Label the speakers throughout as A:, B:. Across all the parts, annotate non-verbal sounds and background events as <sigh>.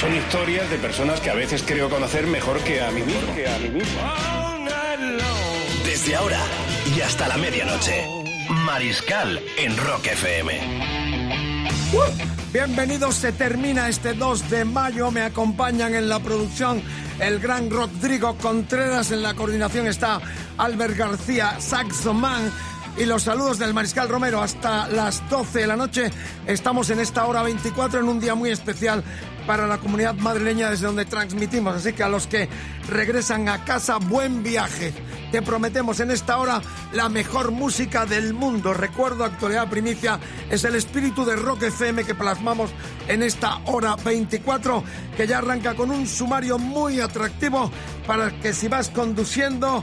A: Son historias de personas que a veces creo conocer mejor que a mí mismo. Que a mí mismo.
B: Desde ahora y hasta la medianoche. Mariscal en Rock FM.
C: Bienvenidos, se termina este 2 de mayo. Me acompañan en la producción el gran Rodrigo Contreras. En la coordinación está Albert García, Saxoman. Y los saludos del Mariscal Romero hasta las 12 de la noche. Estamos en esta hora 24 en un día muy especial para la comunidad madrileña desde donde transmitimos. Así que a los que regresan a casa, buen viaje. Te prometemos en esta hora la mejor música del mundo. Recuerdo, actualidad primicia, es el espíritu de Rock FM que plasmamos en esta hora 24, que ya arranca con un sumario muy atractivo para que si vas conduciendo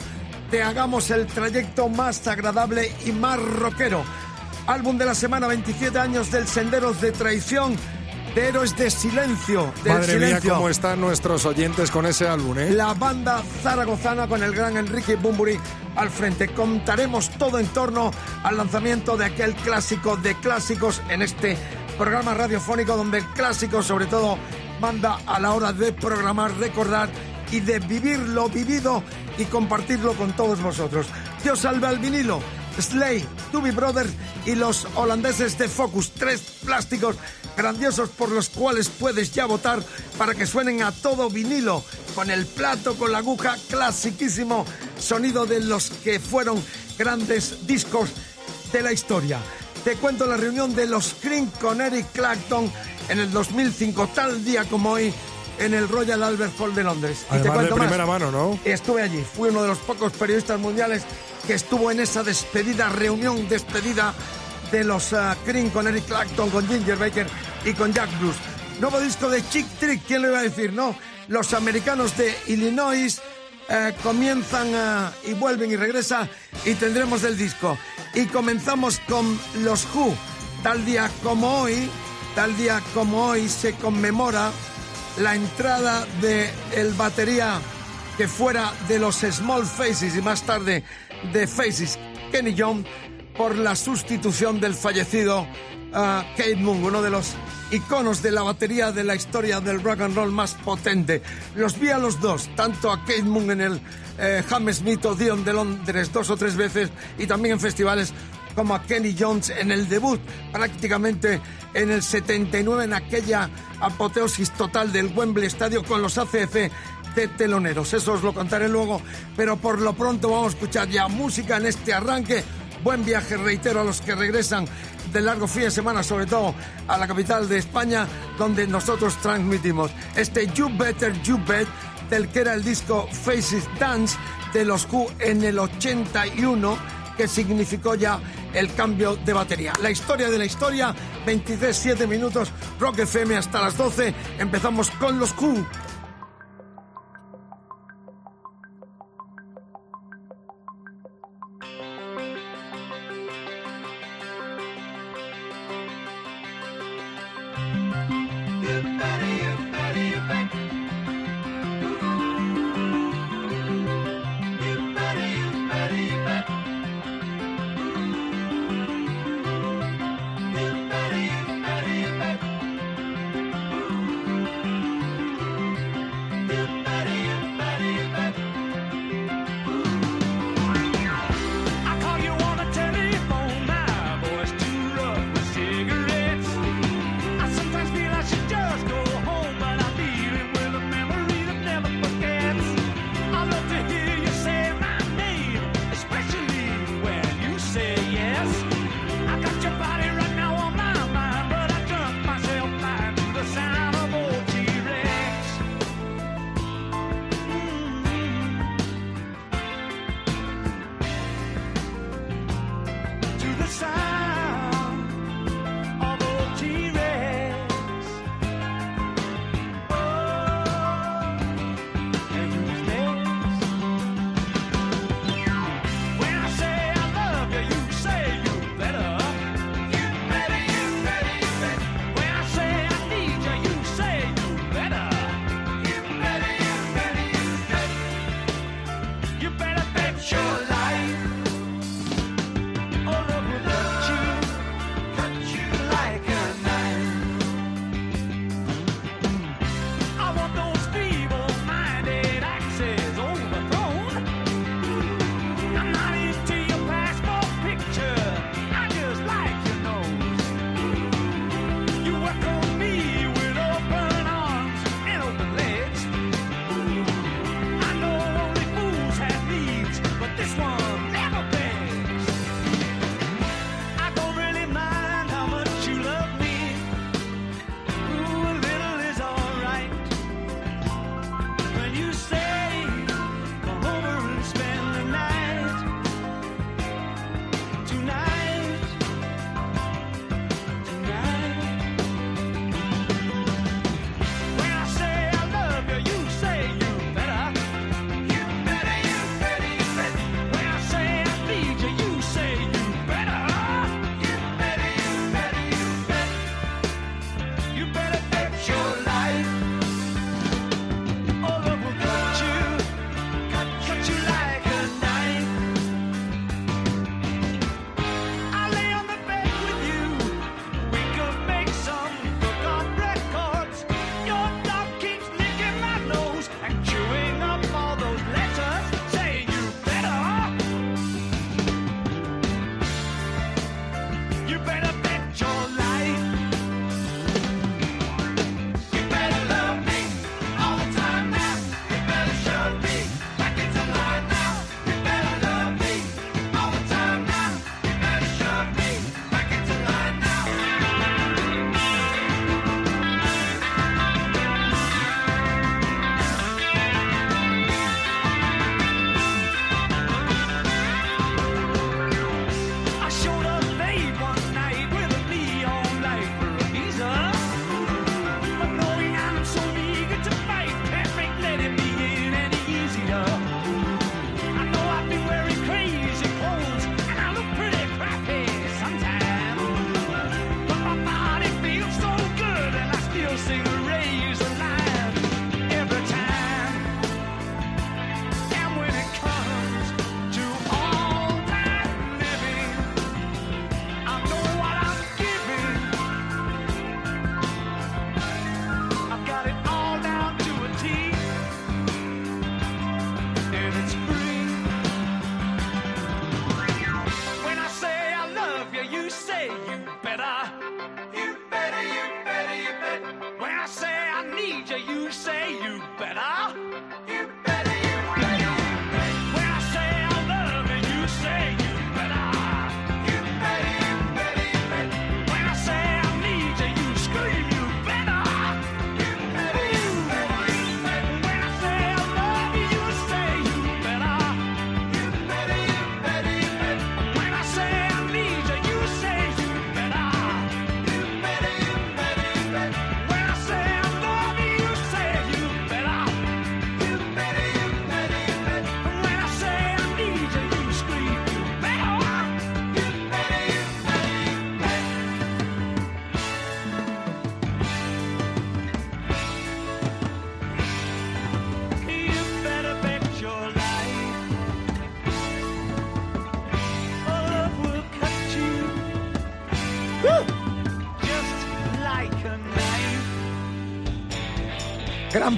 C: te hagamos el trayecto más agradable y más rockero. Álbum de la semana, 27 años del Senderos de Traición, de Héroes de Silencio. Del
D: Madre mía, cómo están nuestros oyentes con ese álbum, ¿eh?
C: La banda zaragozana con el gran Enrique Bumburi al frente. Contaremos todo en torno al lanzamiento de aquel clásico de clásicos en este programa radiofónico donde el clásico sobre todo manda a la hora de programar, recordar y de vivir lo vivido y compartirlo con todos vosotros. Dios salve al vinilo. Slay, Doobie Brothers y los holandeses de Focus, tres plásticos grandiosos por los cuales puedes ya votar para que suenen a todo vinilo, con el plato, con la aguja, clasiquísimo sonido de los que fueron grandes discos de la historia. Te cuento la reunión de los Cream con Eric Clapton en el 2005, tal día como hoy, en el Royal Albert Hall de Londres. Y te
D: Además de
C: cuento más.
D: primera mano, ¿no?
C: Estuve allí, fui uno de los pocos periodistas mundiales que estuvo en esa despedida, reunión despedida de los ah, Cream con Eric Clapton, con Ginger Baker y con Jack Bruce. Nuevo disco de Chick Trick, ¿quién lo iba a decir? No, los americanos de Illinois eh, comienzan ah, y vuelven y regresan y tendremos el disco. Y comenzamos con los Who. Tal día como hoy, tal día como hoy se conmemora la entrada de el batería que fuera de los Small Faces y más tarde de Faces, Kenny Young, por la sustitución del fallecido ah, Kate Moon, uno de los iconos de la batería de la historia del rock and roll más potente. Los vi a los dos, tanto a Kate Moon en el eh, Hammersmith Odeon de Londres dos o tres veces y también en festivales como a Kenny Jones en el debut, prácticamente en el 79, en aquella apoteosis total del Wembley Estadio con los ACC de teloneros. Eso os lo contaré luego, pero por lo pronto vamos a escuchar ya música en este arranque. Buen viaje, reitero, a los que regresan del largo fin de semana, sobre todo a la capital de España, donde nosotros transmitimos este You Better, You Bet, del que era el disco Faces Dance de los Who en el 81 que significó ya el cambio de batería. La historia de la historia, 23, 7 minutos, Rock FM hasta las 12. Empezamos con los Q.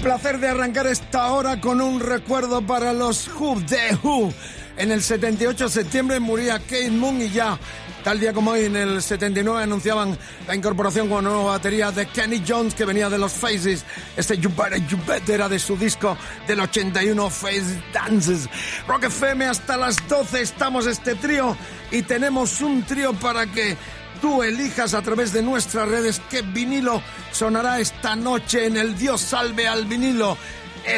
C: placer de arrancar esta hora con un recuerdo para los Who, The Who. En el 78 de septiembre moría Kate Moon y ya, tal día como hoy, en el 79 anunciaban la incorporación con una nueva batería de Kenny Jones que venía de los Faces. Este You Better, You Better era de su disco del 81 Face Dances. Rock FM hasta las 12 estamos este trío y tenemos un trío para que tú elijas a través de nuestras redes qué vinilo sonará esta noche en el Dios salve al vinilo.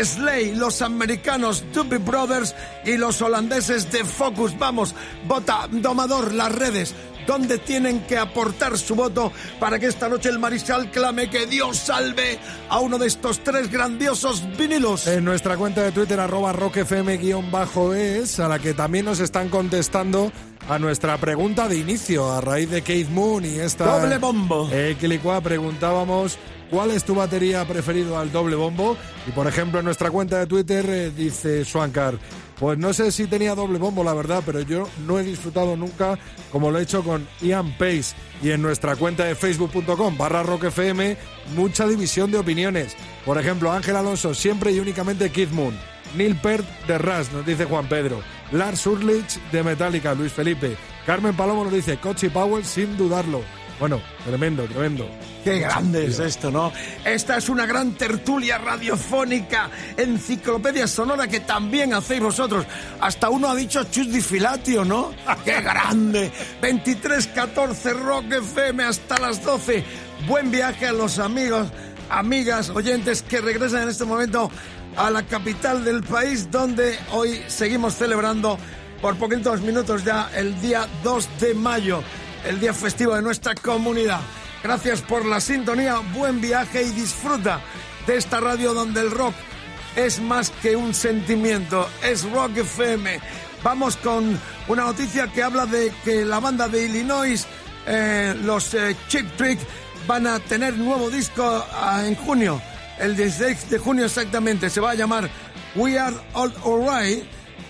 C: Slay, los americanos Doobie Brothers y los holandeses de Focus. Vamos, vota, domador, las redes. ¿Dónde tienen que aportar su voto para que esta noche el Mariscal clame que Dios salve a uno de estos tres grandiosos vinilos?
D: En nuestra cuenta de Twitter, arroba rockfm-es, a la que también nos están contestando a nuestra pregunta de inicio a raíz de Keith Moon y esta
C: doble bombo.
D: Eh, preguntábamos cuál es tu batería preferido al doble bombo y por ejemplo en nuestra cuenta de Twitter eh, dice Swankar pues no sé si tenía doble bombo la verdad pero yo no he disfrutado nunca como lo he hecho con Ian Pace y en nuestra cuenta de facebook.com barra rockfm mucha división de opiniones por ejemplo Ángel Alonso siempre y únicamente Keith Moon Neil Peart de Ras, nos dice Juan Pedro. Lars Urlich de Metallica, Luis Felipe. Carmen Palomo nos dice Cochi Powell sin dudarlo. Bueno, tremendo, tremendo.
C: Qué grande es esto, ¿no? Esta es una gran tertulia radiofónica, enciclopedia sonora que también hacéis vosotros. Hasta uno ha dicho Chus di Filatio, ¿no? <laughs> ¡Qué grande! 23-14 Rock FM hasta las 12. Buen viaje a los amigos, amigas, oyentes que regresan en este momento a la capital del país donde hoy seguimos celebrando por poquitos minutos ya el día 2 de mayo, el día festivo de nuestra comunidad. Gracias por la sintonía, buen viaje y disfruta de esta radio donde el rock es más que un sentimiento, es Rock FM. Vamos con una noticia que habla de que la banda de Illinois, eh, los eh, Chip Trick, van a tener nuevo disco ah, en junio el 16 de junio exactamente. Se va a llamar We Are All Alright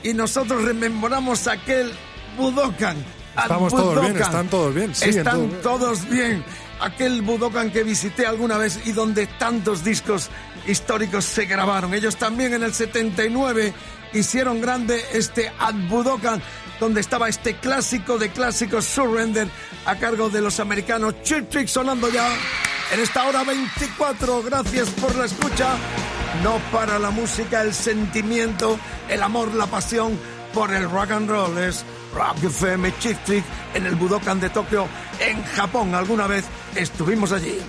C: y nosotros rememoramos aquel Budokan.
D: Estamos todos bien, están todos bien.
C: están todos bien. Aquel Budokan que visité alguna vez y donde tantos discos históricos se grabaron. Ellos también en el 79 hicieron grande este Ad Budokan, donde estaba este clásico de clásicos Surrender a cargo de los americanos Chip Trick sonando ya en esta hora 24. Gracias por la escucha. No para la música, el sentimiento, el amor, la pasión por el rock and roll. Es Rock FM Chick Trick en el Budokan de Tokio, en Japón. Alguna vez estuvimos allí.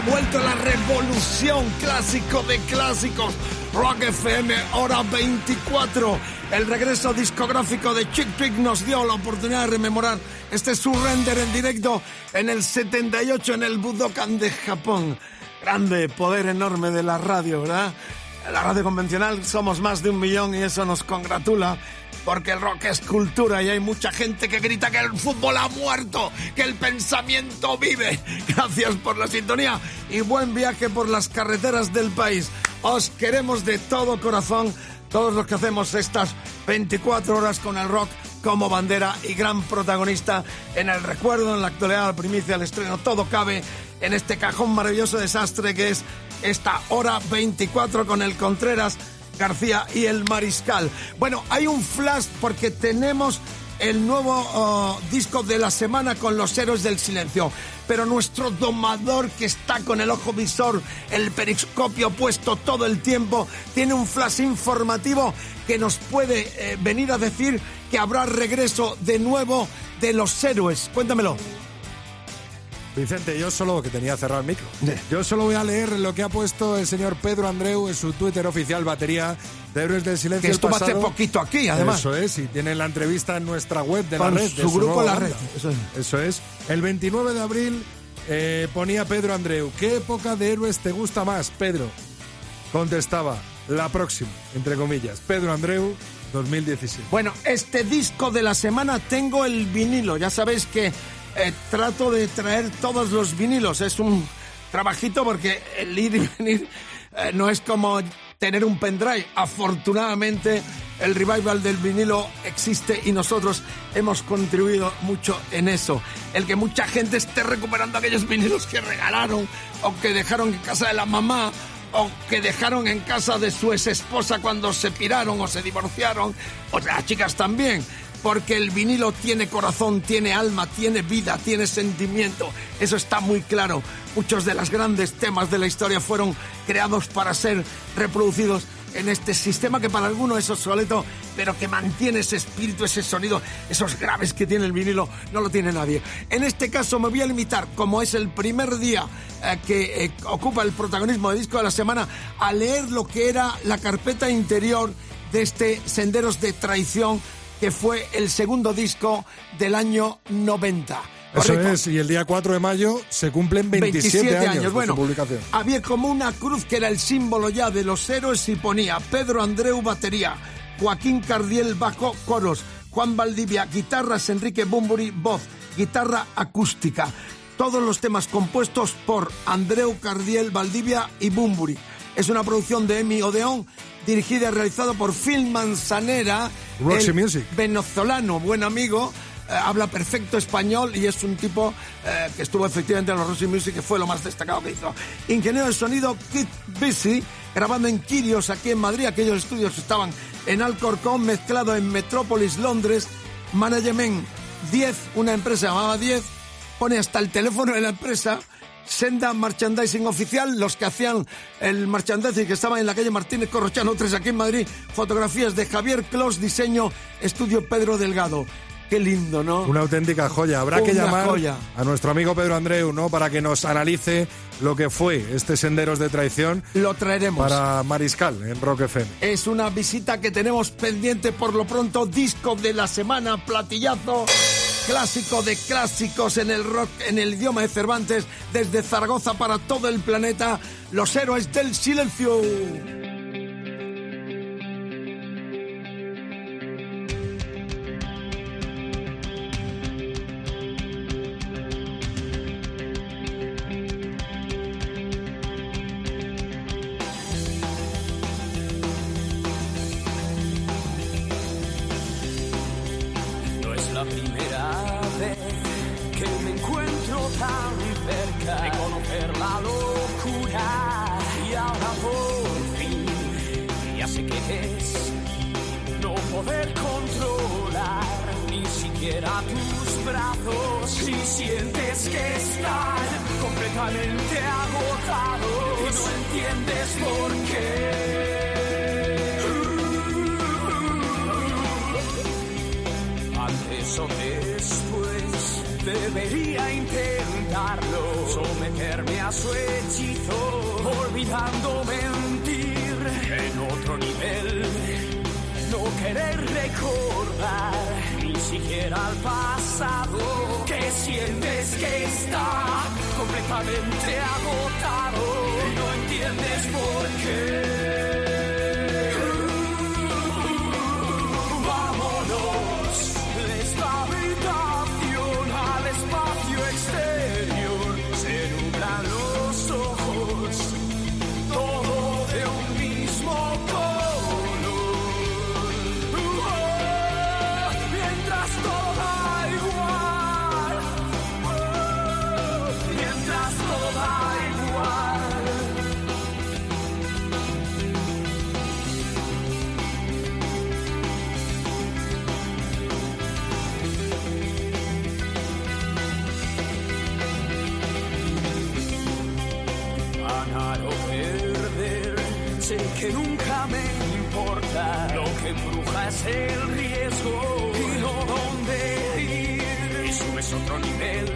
C: Vuelto la revolución clásico de clásicos. Rock FM, hora 24. El regreso discográfico de Chick Trick nos dio la oportunidad de rememorar este surrender en directo en el 78 en el Budokan de Japón. Grande poder enorme de la radio, ¿verdad? La radio convencional somos más de un millón y eso nos congratula porque el rock es cultura y hay mucha gente que grita que el fútbol ha muerto, que el pensamiento vive. <laughs> Gracias por la sintonía y buen viaje por las carreteras del país. Os queremos de todo corazón, todos los que hacemos estas 24 horas con el rock como bandera y gran protagonista en el recuerdo, en la actualidad, la primicia, el estreno, todo cabe en este cajón maravilloso desastre que es esta hora 24 con el Contreras, García y el Mariscal. Bueno, hay un flash porque tenemos el nuevo oh, disco de la semana con los héroes del silencio. Pero nuestro domador que está con el ojo visor, el periscopio puesto todo el tiempo, tiene un flash informativo que nos puede eh, venir a decir que habrá regreso de nuevo de los héroes. Cuéntamelo.
D: Vicente, yo solo que tenía cerrado el micro. Yo solo voy a leer lo que ha puesto el señor Pedro Andreu en su Twitter oficial batería de Héroes del Silencio.
C: Que estuvo hace poquito aquí, además.
D: Eso es, y tiene la entrevista en nuestra web de
C: Con
D: la red. de
C: su grupo La Red, eso es.
D: Eso es. El 29 de abril eh, ponía Pedro Andreu, ¿qué época de héroes te gusta más, Pedro? Contestaba, la próxima, entre comillas. Pedro Andreu, 2017.
C: Bueno, este disco de la semana tengo el vinilo. Ya sabéis que eh, trato de traer todos los vinilos. Es un trabajito porque el ir y venir eh, no es como tener un pendrive. Afortunadamente, el revival del vinilo existe y nosotros hemos contribuido mucho en eso. El que mucha gente esté recuperando aquellos vinilos que regalaron o que dejaron en casa de la mamá o que dejaron en casa de su ex esposa cuando se piraron o se divorciaron, o las chicas también, porque el vinilo tiene corazón, tiene alma, tiene vida, tiene sentimiento, eso está muy claro. Muchos de los grandes temas de la historia fueron creados para ser reproducidos en este sistema que para algunos es obsoleto, pero que mantiene ese espíritu, ese sonido, esos graves que tiene el vinilo, no lo tiene nadie. En este caso me voy a limitar, como es el primer día eh, que eh, ocupa el protagonismo de disco de la semana, a leer lo que era la carpeta interior de este Senderos de Traición, que fue el segundo disco del año 90.
D: Eso
C: ¿Correcto?
D: es, y el día 4 de mayo se cumplen 27, años, de
C: Bueno,
D: su publicación.
C: había como una cruz que era el símbolo ya de los héroes y ponía Pedro Andreu batería, Joaquín Cardiel bajo coros, Juan Valdivia guitarras, Enrique Bumburi voz, guitarra acústica. Todos los temas compuestos por Andreu Cardiel Valdivia y Bumburi. Es una producción de Emi Odeón, dirigida y realizada por Phil Manzanera,
D: Roxy Music.
C: venezolano, buen amigo, eh, habla perfecto español y es un tipo eh, que estuvo efectivamente en los Roxy Music, que fue lo más destacado que hizo. Ingeniero de sonido Kit Busy, grabando en Kirios aquí en Madrid, aquellos estudios estaban en Alcorcón, mezclado en Metrópolis, Londres, Management 10, una empresa llamada 10, pone hasta el teléfono de la empresa. Senda Merchandising Oficial, los que hacían el merchandising que estaban en la calle Martínez Corrochano 3 aquí en Madrid, fotografías de Javier Clos, diseño, estudio Pedro Delgado. Qué lindo, ¿no?
D: Una auténtica joya. Habrá que llamar
C: joya.
D: a nuestro amigo Pedro Andreu, ¿no? Para que nos analice lo que fue este Senderos de Traición
C: Lo traeremos.
D: para Mariscal en Rock FM.
C: Es una visita que tenemos pendiente por lo pronto. Disco de la semana, platillazo. Clásico de clásicos en el rock, en el idioma de Cervantes, desde Zaragoza para todo el planeta. Los héroes del silencio.
E: Someterme a su hechizo, olvidando mentir en otro nivel. No querer recordar ni siquiera al pasado, que sientes que está completamente agotado no entiendes por qué. Importa. Lo que embruja es el riesgo y no dónde ir. Eso es otro nivel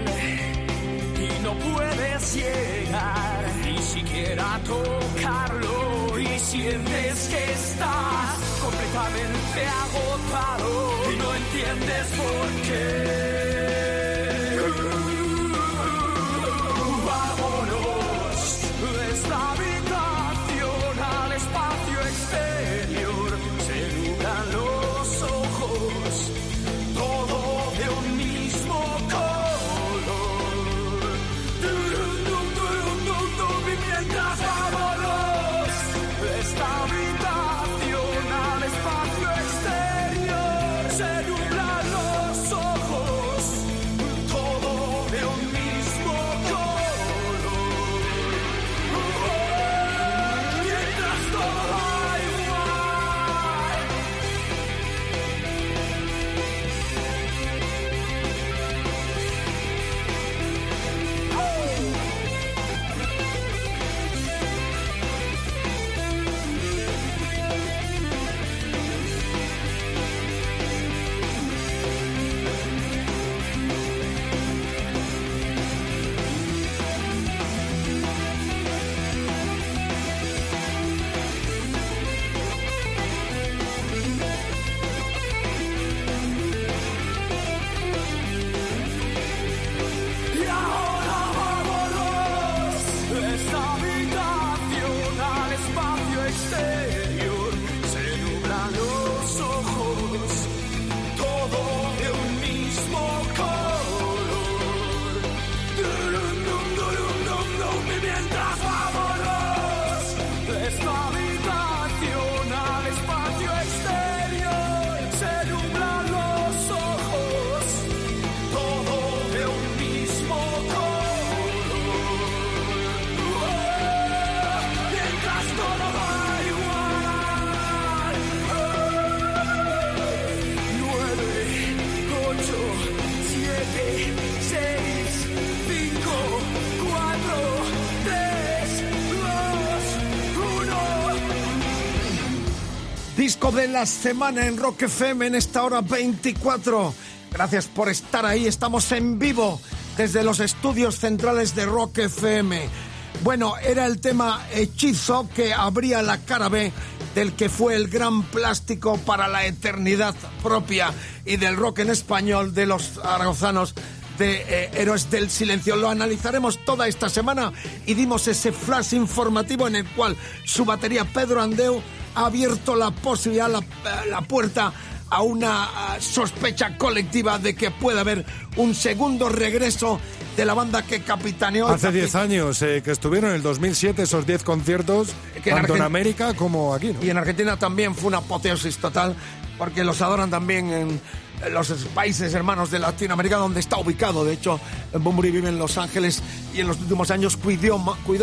E: y no puedes llegar ni siquiera tocarlo. Y sientes que estás completamente agotado y no entiendes por qué. De
C: la semana en Rock FM en esta hora 24. Gracias por estar ahí. Estamos en vivo desde los estudios centrales de Rock FM. Bueno, era el tema Hechizo que abría la cara B del que fue el gran plástico para la eternidad propia y del rock en español de los aragozanos de eh, Héroes del Silencio. Lo analizaremos toda esta semana y dimos ese flash informativo en el cual su batería Pedro Andeu ha abierto la posibilidad, la, la puerta a una sospecha colectiva de que puede haber un segundo regreso de la banda que capitaneó.
D: Hace 10 años eh, que estuvieron en el 2007 esos 10 conciertos,
C: Que en
D: tanto en
C: Argen-
D: América como aquí. ¿no?
C: Y en Argentina también fue una apoteosis total, porque los adoran también en los países hermanos de Latinoamérica, donde está ubicado. De hecho, Bumburi vive en Los Ángeles y en los últimos años cuidó,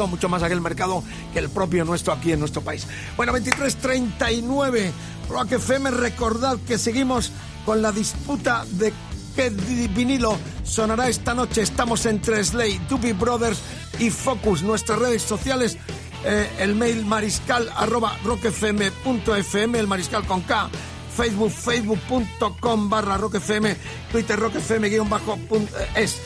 C: mucho más aquel mercado que el propio nuestro aquí en nuestro país. Bueno, 23.39, Rock FM, recordad que seguimos con la disputa de qué vinilo sonará esta noche. Estamos entre Slay, Doobie Brothers y Focus. Nuestras redes sociales eh, el mail mariscal arroba rockfm.fm, el mariscal con K, Facebook, facebook.com barra rockfm, Twitter rockfm guion bajo eh, es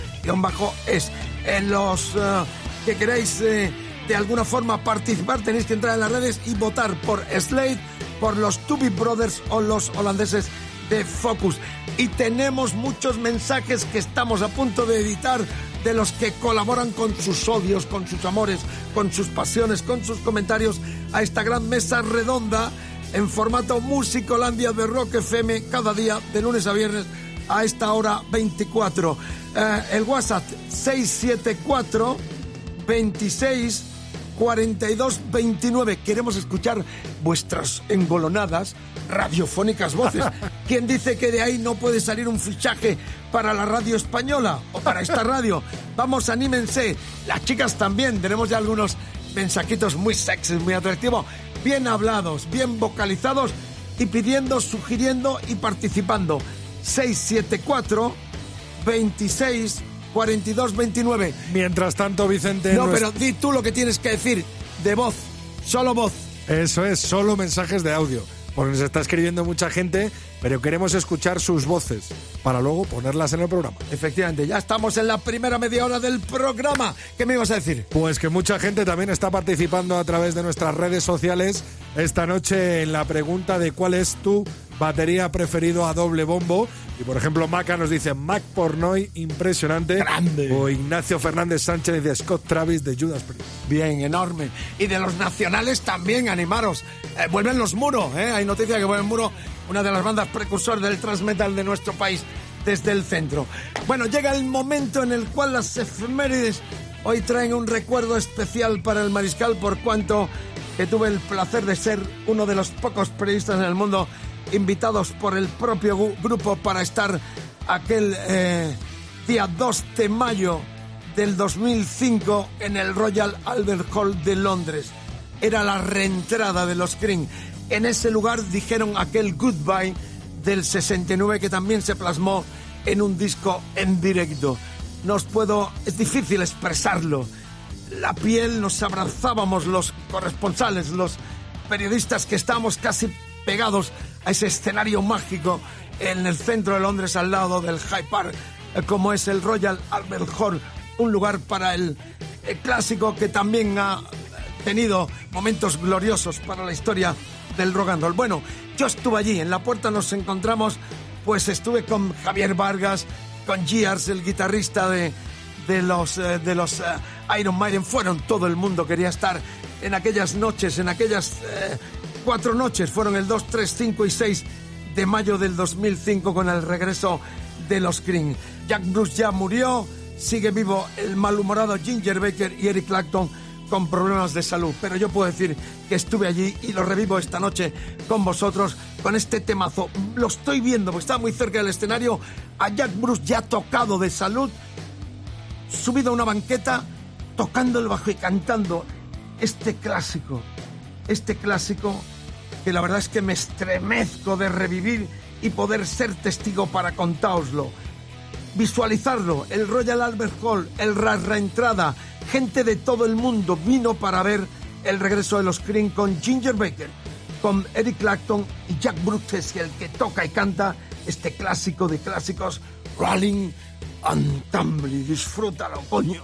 C: es. En los eh, que queréis eh, de alguna forma participar tenéis que entrar en las redes y votar por Slade, por los Tubi Brothers o los holandeses de Focus. Y tenemos muchos mensajes que estamos a punto de editar de los que colaboran con sus odios, con sus amores, con sus pasiones, con sus comentarios a esta gran mesa redonda en formato Musicolandia de Rock FM cada día de lunes a viernes a esta hora 24. Eh, el WhatsApp 674 26 42 29. Queremos escuchar vuestras engolonadas radiofónicas voces. <laughs> ¿Quién dice que de ahí no puede salir un fichaje para la radio española o para esta radio? Vamos, anímense. Las chicas también. Tenemos ya algunos mensajitos muy sexy, muy atractivos, bien hablados, bien vocalizados y pidiendo, sugiriendo y participando. 674 26 42 29.
D: Mientras tanto, Vicente.
C: No, pero di tú lo que tienes que decir de voz, solo voz.
D: Eso es, solo mensajes de audio. Porque nos está escribiendo mucha gente, pero queremos escuchar sus voces para luego ponerlas en el programa.
C: Efectivamente, ya estamos en la primera media hora del programa. ¿Qué me ibas a decir?
D: Pues que mucha gente también está participando a través de nuestras redes sociales esta noche en la pregunta de cuál es tu batería preferido a doble bombo. Y por ejemplo, Maca nos dice Mac Pornoy, impresionante.
C: Grande.
D: O Ignacio Fernández Sánchez de Scott Travis de Judas Priest.
C: Bien, enorme. Y de los nacionales también, animaros. Eh, vuelven los muros, ¿eh? Hay noticia que vuelven muro, una de las bandas precursores del transmetal de nuestro país desde el centro. Bueno, llega el momento en el cual las efemérides hoy traen un recuerdo especial para el mariscal por cuanto que tuve el placer de ser uno de los pocos periodistas en el mundo invitados por el propio grupo para estar aquel eh, día 2 de mayo del 2005 en el Royal Albert Hall de Londres. Era la reentrada de los Cream. En ese lugar dijeron aquel Goodbye del 69 que también se plasmó en un disco en directo. No os puedo, es difícil expresarlo. La piel nos abrazábamos los corresponsales, los periodistas que estábamos casi pegados a ese escenario mágico en el centro de Londres al lado del Hyde Park, eh, como es el Royal Albert Hall, un lugar para el, el clásico que también ha tenido momentos gloriosos para la historia del rock and roll. Bueno, yo estuve allí, en la puerta nos encontramos, pues estuve con Javier Vargas, con Giars, el guitarrista de, de los, eh, de los eh, Iron Maiden, fueron todo el mundo, quería estar en aquellas noches, en aquellas eh, cuatro noches, fueron el 2, 3, 5 y 6 de mayo del 2005 con el regreso de los Cream. Jack Bruce ya murió, sigue vivo el malhumorado Ginger Baker y Eric Clapton con problemas de salud. Pero yo puedo decir que estuve allí y lo revivo esta noche con vosotros con este temazo. Lo estoy viendo porque está muy cerca del escenario a Jack Bruce ya tocado de salud, subido a una banqueta, tocando el bajo y cantando este clásico. Este clásico que la verdad es que me estremezco de revivir y poder ser testigo para contáoslo visualizarlo. El Royal Albert Hall, el ra- reentrada, gente de todo el mundo vino para ver el regreso de los Cream con Ginger Baker, con Eric Clapton y Jack Brooks, el que toca y canta este clásico de clásicos, Rolling and Tumbly. Disfrútalo, coño.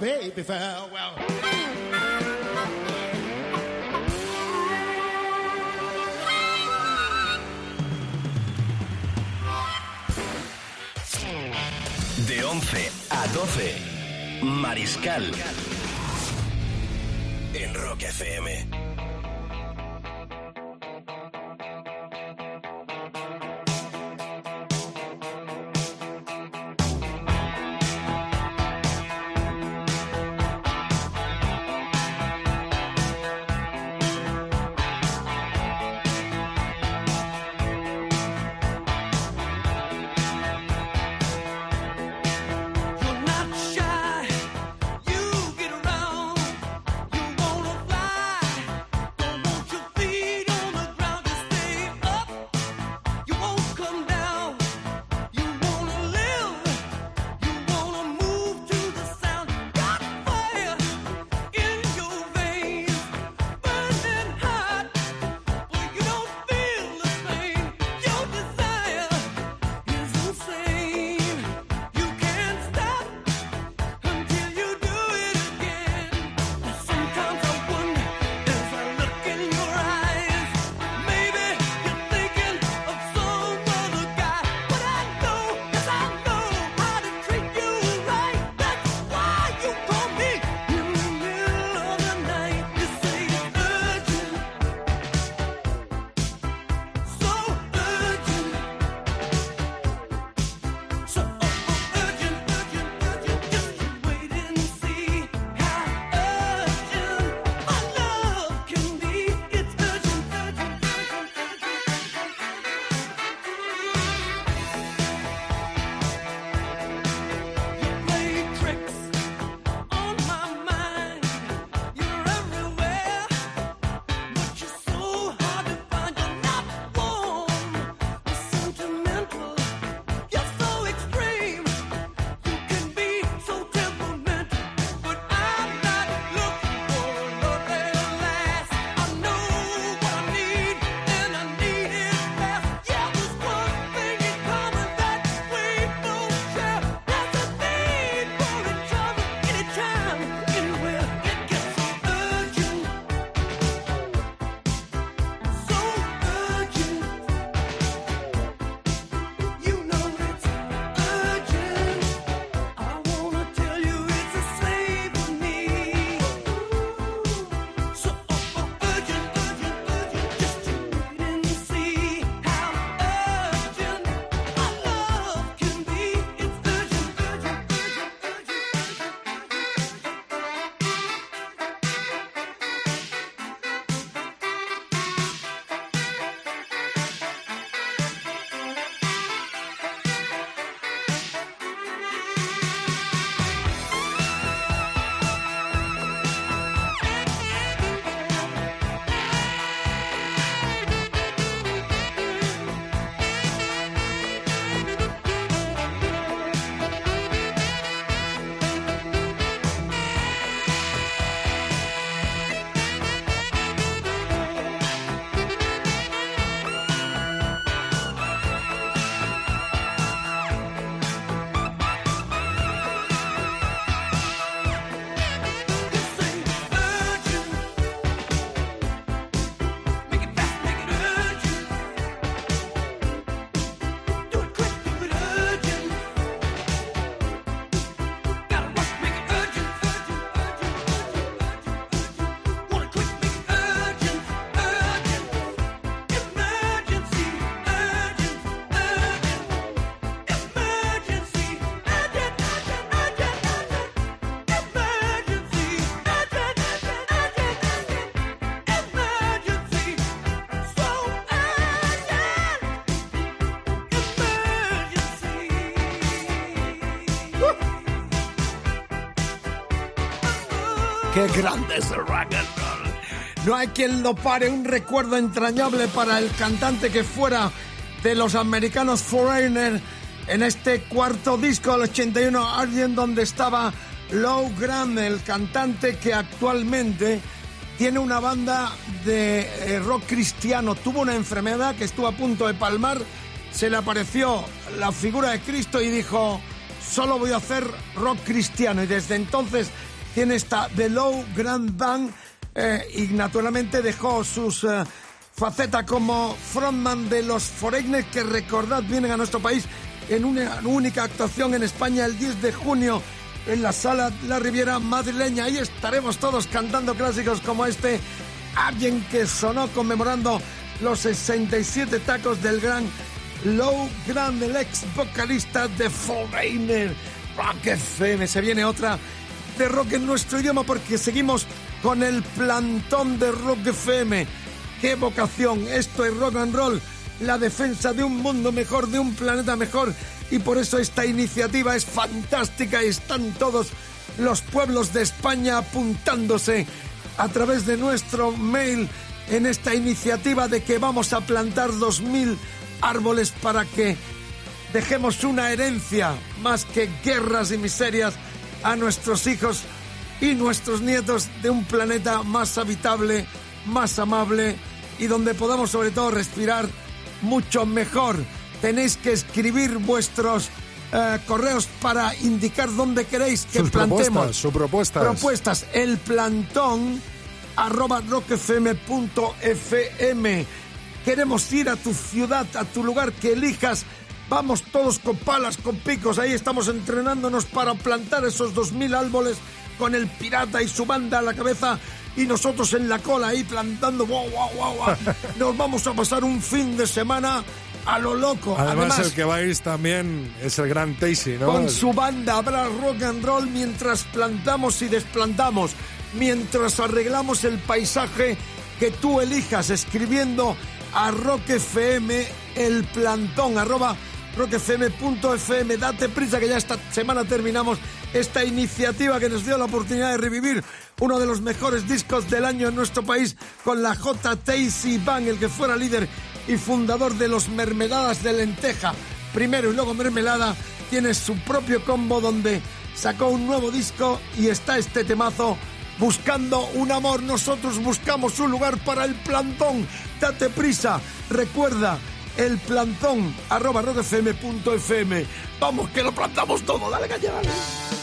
F: baby farewell.
B: De 11 a 12, Mariscal. En Rock FM.
C: No hay quien lo pare, un recuerdo entrañable para el cantante que fuera de los americanos Foreigner en este cuarto disco del 81 alguien donde estaba Lou Grant, el cantante que actualmente tiene una banda de eh, rock cristiano. Tuvo una enfermedad que estuvo a punto de palmar, se le apareció la figura de Cristo y dijo, solo voy a hacer rock cristiano. Y desde entonces tiene esta The Low Grand Band eh, y naturalmente dejó sus eh, facetas como frontman de los Foreigners que recordad vienen a nuestro país en una única actuación en España el 10 de junio en la sala La Riviera madrileña. Ahí estaremos todos cantando clásicos como este, alguien que sonó conmemorando los 67 tacos del gran Low Grand, el ex vocalista de Foreigner. Rock FM, se viene otra de rock en nuestro idioma porque seguimos con el plantón de Rock FM. ¡Qué vocación! Esto es rock and roll, la defensa de un mundo mejor, de un planeta mejor. Y por eso esta iniciativa es fantástica y están todos los pueblos de España apuntándose a través de nuestro mail en esta iniciativa de que vamos a plantar 2.000 árboles para que dejemos una herencia más que guerras y miserias a nuestros hijos y nuestros nietos de un planeta más habitable, más amable y donde podamos sobre todo respirar mucho mejor. Tenéis que escribir vuestros eh, correos para indicar dónde queréis que
D: Sus
C: plantemos.
D: propuestas, sus propuestas.
C: Propuestas. El plantón arroba rockfm.fm. Queremos ir a tu ciudad, a tu lugar que elijas. Vamos todos con palas, con picos. Ahí estamos entrenándonos para plantar esos dos mil árboles con el pirata y su banda a la cabeza y nosotros en la cola ahí plantando. Guau, guau, guau. <laughs> Nos vamos a pasar un fin de semana a lo loco.
D: Además, el que va a ir también es el gran Tacy, ¿no?
C: Con su banda habrá rock and roll mientras plantamos y desplantamos, mientras arreglamos el paisaje que tú elijas, escribiendo a Rock FM el plantón, arroba rockfm.fm. Date prisa que ya esta semana terminamos esta iniciativa que nos dio la oportunidad de revivir uno de los mejores discos del año en nuestro país con la J. Tacy Bang, el que fuera líder y fundador de los Mermeladas de Lenteja. Primero y luego Mermelada tiene su propio combo donde sacó un nuevo disco y está este temazo buscando un amor. Nosotros buscamos un lugar para el plantón. Date prisa. Recuerda, el plantón arroba rockfm.fm. Vamos que lo plantamos todo. Dale caña, dale.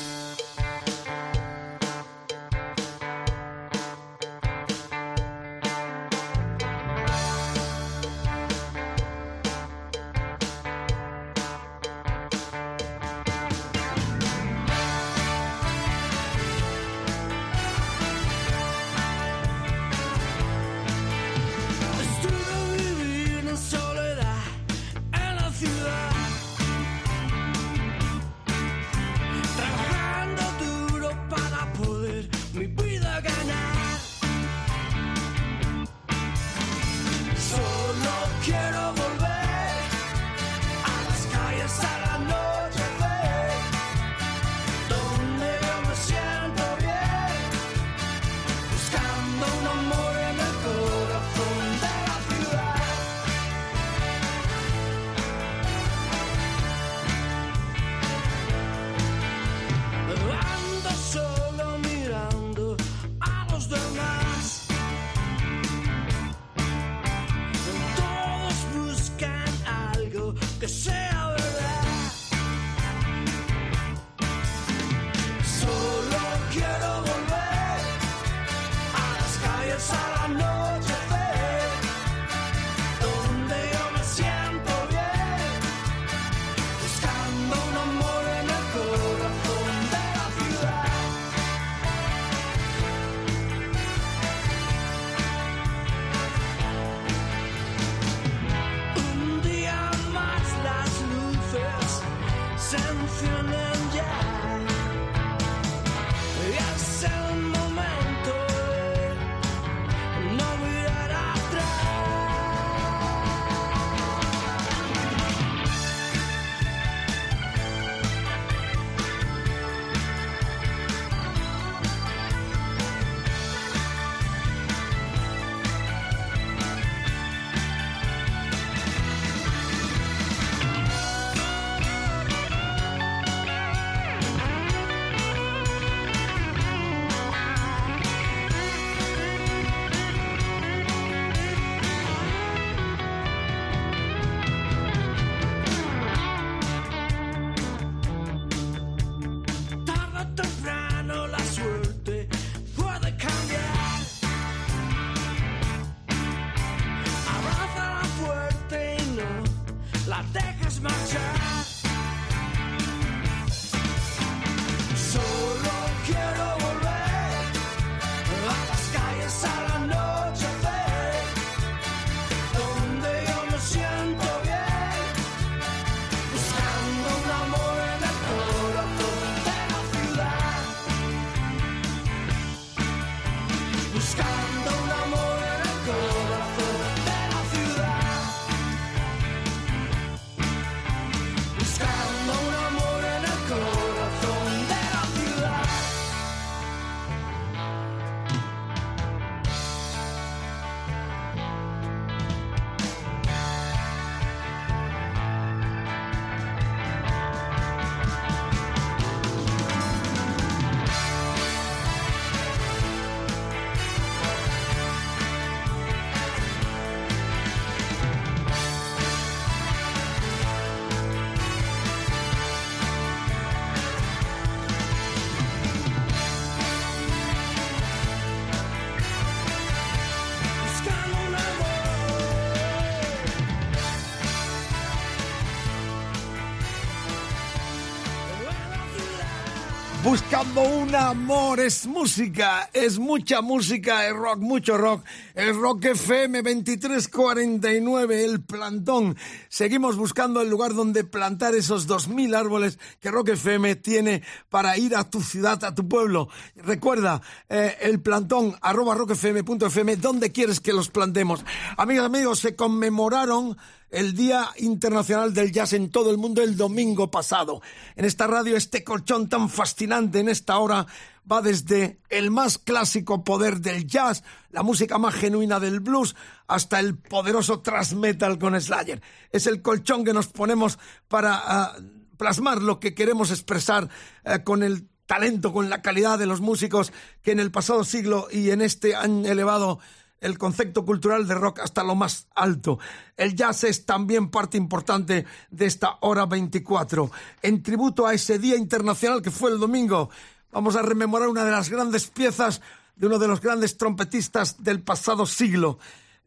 C: Un amor. Es música, es mucha música, es rock, mucho rock. El Rock FM 2349, el plantón. Seguimos buscando el lugar donde plantar esos 2.000 árboles que Rock FM tiene para ir a tu ciudad, a tu pueblo. Recuerda, eh, el plantón arroba rockfm.fm, ¿dónde quieres que los plantemos? Amigos, amigos, se conmemoraron el Día Internacional del Jazz en todo el mundo el domingo pasado. En esta radio, este colchón tan fascinante en esta hora va desde el más clásico poder del jazz, la música más genuina del blues, hasta el poderoso thrash metal con Slayer. Es el colchón que nos ponemos para ah, plasmar lo que queremos expresar eh, con el talento, con la calidad de los músicos que en el pasado siglo y en este han elevado el concepto cultural de rock hasta lo más alto. El jazz es también parte importante de esta hora 24. En tributo a ese Día Internacional que fue el domingo, vamos a rememorar una de las grandes piezas de uno de los grandes trompetistas del pasado siglo.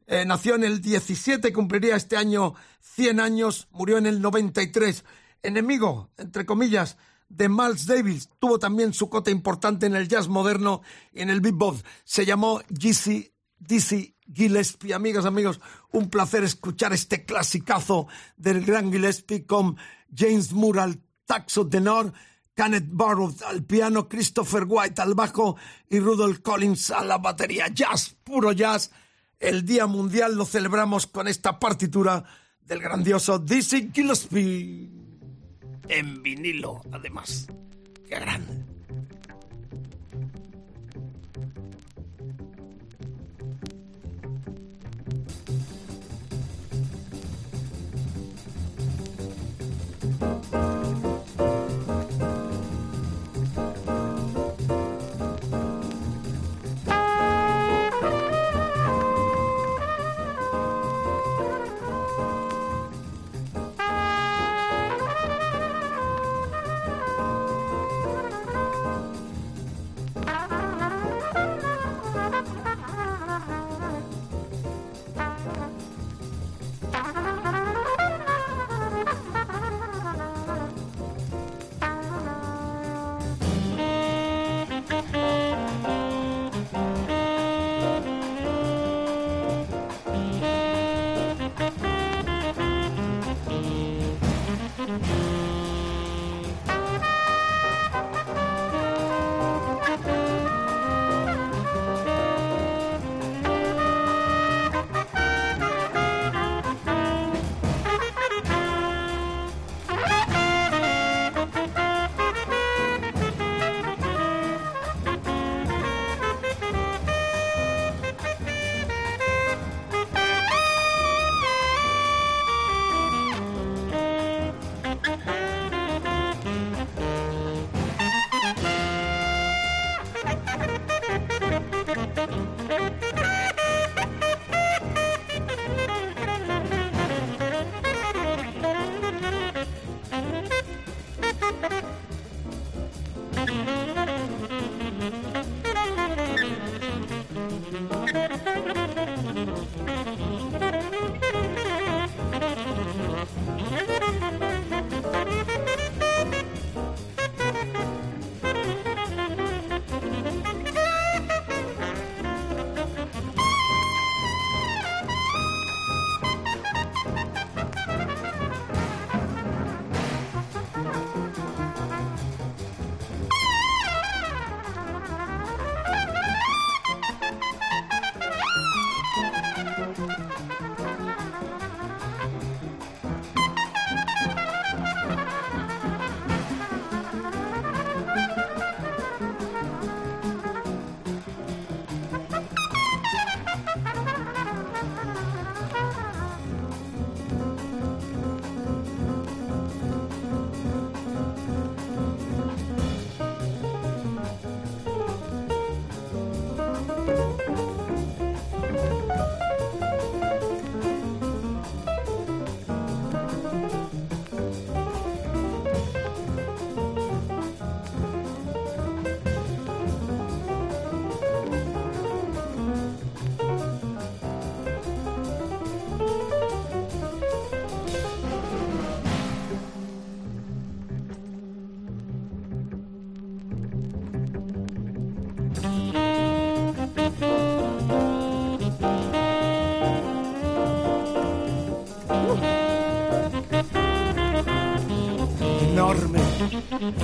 C: Eh, nació en el 17, cumpliría este año 100 años, murió en el 93. Enemigo, entre comillas, de Miles Davis, tuvo también su cota importante en el jazz moderno y en el bebop. Se llamó Jesse Dizzy Gillespie. Amigas, amigos, un placer escuchar este clasicazo del gran Gillespie con James Moore al taxo tenor, Kenneth Barrow al piano, Christopher White al bajo y Rudolph Collins a la batería. Jazz, puro jazz. El Día Mundial lo celebramos con esta partitura del grandioso Dizzy Gillespie. En vinilo, además. Qué grande.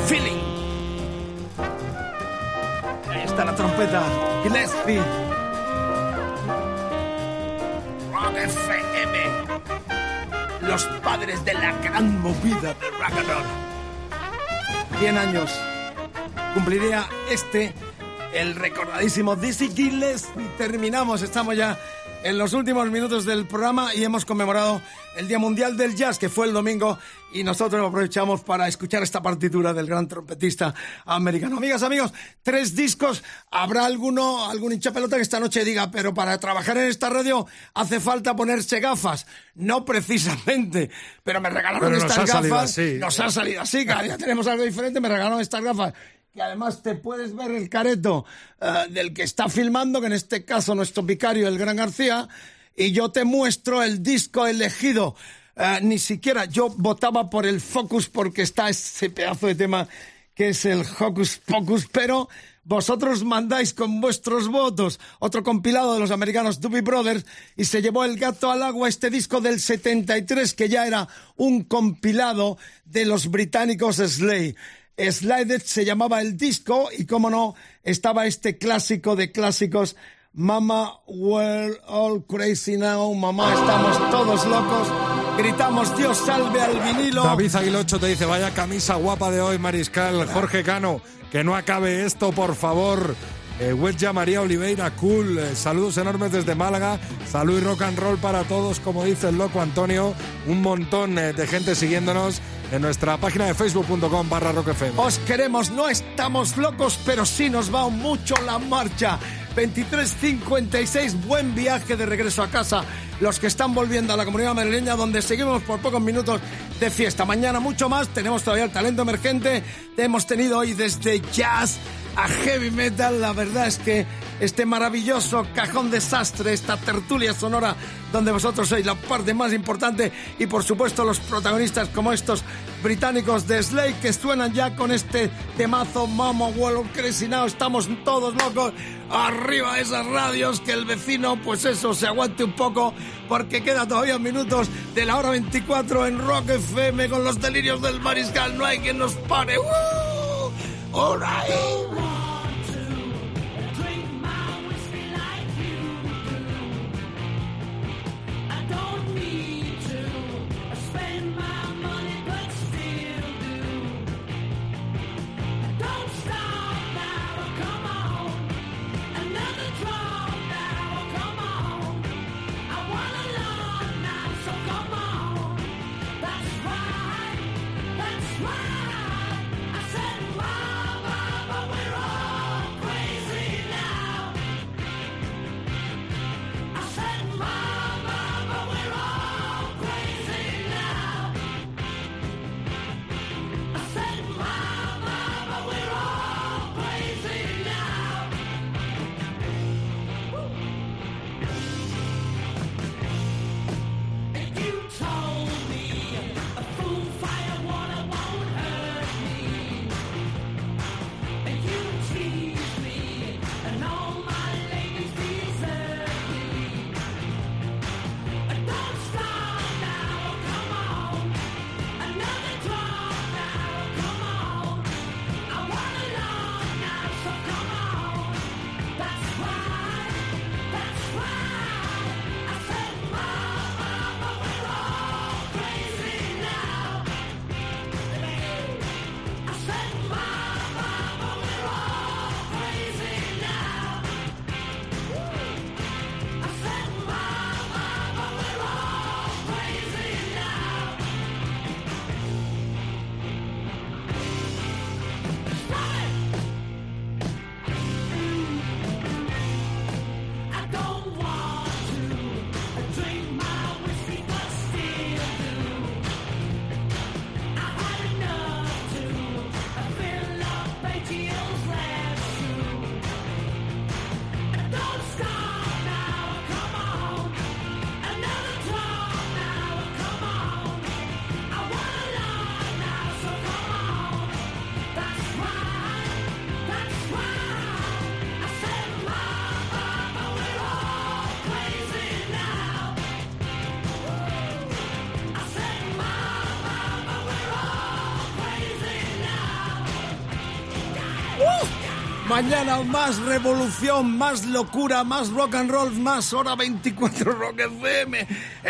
C: Feeling. Ahí está la trompeta. Gillespie. Rock FM. Los padres de la gran movida de rock and roll. 100 años. Cumpliría este, el recordadísimo Dizzy Gillespie. Terminamos, estamos ya en los últimos minutos del programa y hemos conmemorado el Día Mundial del Jazz, que fue el domingo, y nosotros aprovechamos para escuchar esta partitura del gran trompetista americano. Amigas, amigos, tres discos. Habrá alguno, algún hincha pelota que esta noche diga, pero para trabajar en esta radio hace falta ponerse gafas. No precisamente, pero me regalaron
D: Pero nos
C: estas
D: salido
C: gafas.
D: así.
C: Nos ha salido así, cada día tenemos algo diferente, me regalaron estas gafas que además te puedes ver el careto eh, del que está filmando, que en este caso nuestro vicario, el Gran García, y yo te muestro el disco elegido. Eh, ni siquiera yo votaba por el Focus porque está ese pedazo de tema que es el Hocus Pocus, pero vosotros mandáis con vuestros votos otro compilado de los americanos Doobie Brothers y se llevó el gato al agua este disco del 73 que ya era un compilado de los británicos Slay. Slided se llamaba el disco y como no estaba este clásico de clásicos Mama we're all crazy now, mamá estamos todos locos, gritamos Dios salve al vinilo.
D: David Aguilocho te dice, vaya camisa guapa de hoy, Mariscal. Jorge Cano, que no acabe esto, por favor. Eh, Wedja María Oliveira, cool. Eh, saludos enormes desde Málaga. Salud y rock and roll para todos, como dice el loco Antonio. Un montón eh, de gente siguiéndonos en nuestra página de facebook.com barra rock FM.
C: Os queremos, no estamos locos, pero sí nos va mucho la marcha. 23.56, buen viaje de regreso a casa. Los que están volviendo a la comunidad madrileña, donde seguimos por pocos minutos de fiesta. Mañana mucho más, tenemos todavía el talento emergente. Hemos tenido hoy desde jazz a heavy metal. La verdad es que este maravilloso cajón desastre, esta tertulia sonora donde vosotros sois la parte más importante y por supuesto los protagonistas como estos británicos de Slade que suenan ya con este temazo Mama World Crazy Now. Estamos todos locos arriba de esas radios que el vecino pues eso se aguante un poco porque queda todavía minutos de la hora 24 en Rock FM con los delirios del mariscal. No hay quien nos pare. All right. Mañana más revolución, más locura, más rock and roll, más hora 24 rock FM.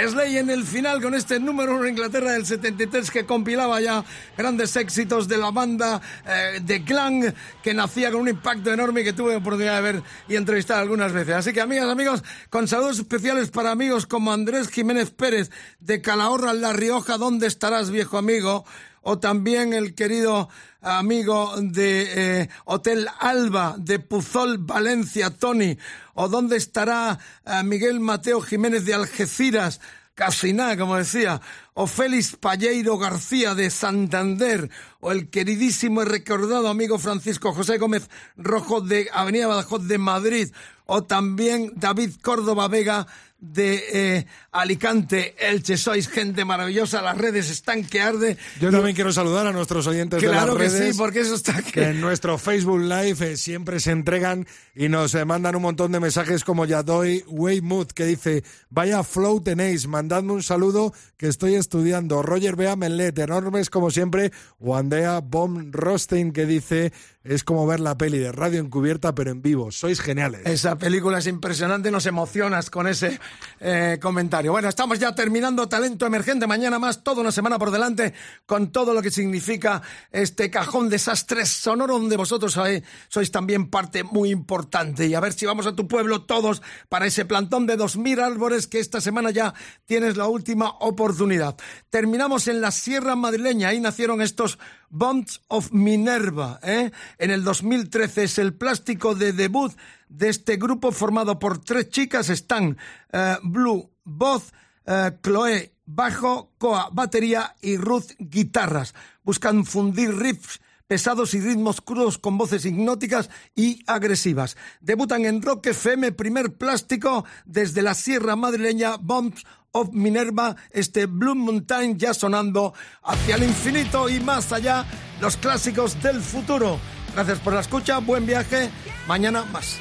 C: Slay en el final con este número uno en Inglaterra del 73 que compilaba ya grandes éxitos de la banda eh, de Clan que nacía con un impacto enorme que tuve oportunidad de ver y entrevistar algunas veces. Así que amigas, amigos, con saludos especiales para amigos como Andrés Jiménez Pérez de Calahorra, La Rioja, ¿dónde estarás viejo amigo? O también el querido amigo de eh, Hotel Alba de Puzol, Valencia, Tony, o dónde estará eh, Miguel Mateo Jiménez de Algeciras, casi nada, como decía, o Félix Palleiro García de Santander, o el queridísimo y recordado amigo Francisco José Gómez Rojo de Avenida Badajoz de Madrid, o también David Córdoba Vega de eh, Alicante, Elche. Sois gente maravillosa, las redes están que arde.
D: Yo también quiero saludar a nuestros oyentes de las redes.
C: Claro que sí, porque eso está
D: que... en nuestro Facebook Live eh, siempre se entregan y nos eh, mandan un montón de mensajes como Yadoy Weymouth que dice, vaya flow tenéis, mandadme un saludo que estoy estudiando. Roger Bea Menlet, enormes como siempre. O Andrea Bom Rostein que dice, es como ver la peli de radio encubierta pero en vivo. Sois geniales.
C: Esa película es impresionante, nos emocionas con ese eh, comentario. Bueno, estamos ya terminando Talento Emergente. Mañana más, toda una semana por delante, con todo lo que significa este cajón desastres sonoro, donde vosotros sois también parte muy importante. Y a ver si vamos a tu pueblo todos para ese plantón de dos mil árboles que esta semana ya tienes la última oportunidad. Terminamos en la Sierra Madrileña. Ahí nacieron estos Bonds of Minerva. ¿eh? En el 2013 es el plástico de debut de este grupo formado por tres chicas. Están eh, Blue, voz, eh, Chloe, bajo, Coa, batería y Ruth, guitarras. Buscan fundir riffs pesados y ritmos crudos con voces hipnóticas y agresivas. Debutan en Rock FM, primer plástico desde la Sierra Madrileña, Bombs of Minerva, este Blue Mountain ya sonando hacia el infinito y más allá, los clásicos del futuro. Gracias por la escucha, buen viaje, mañana más.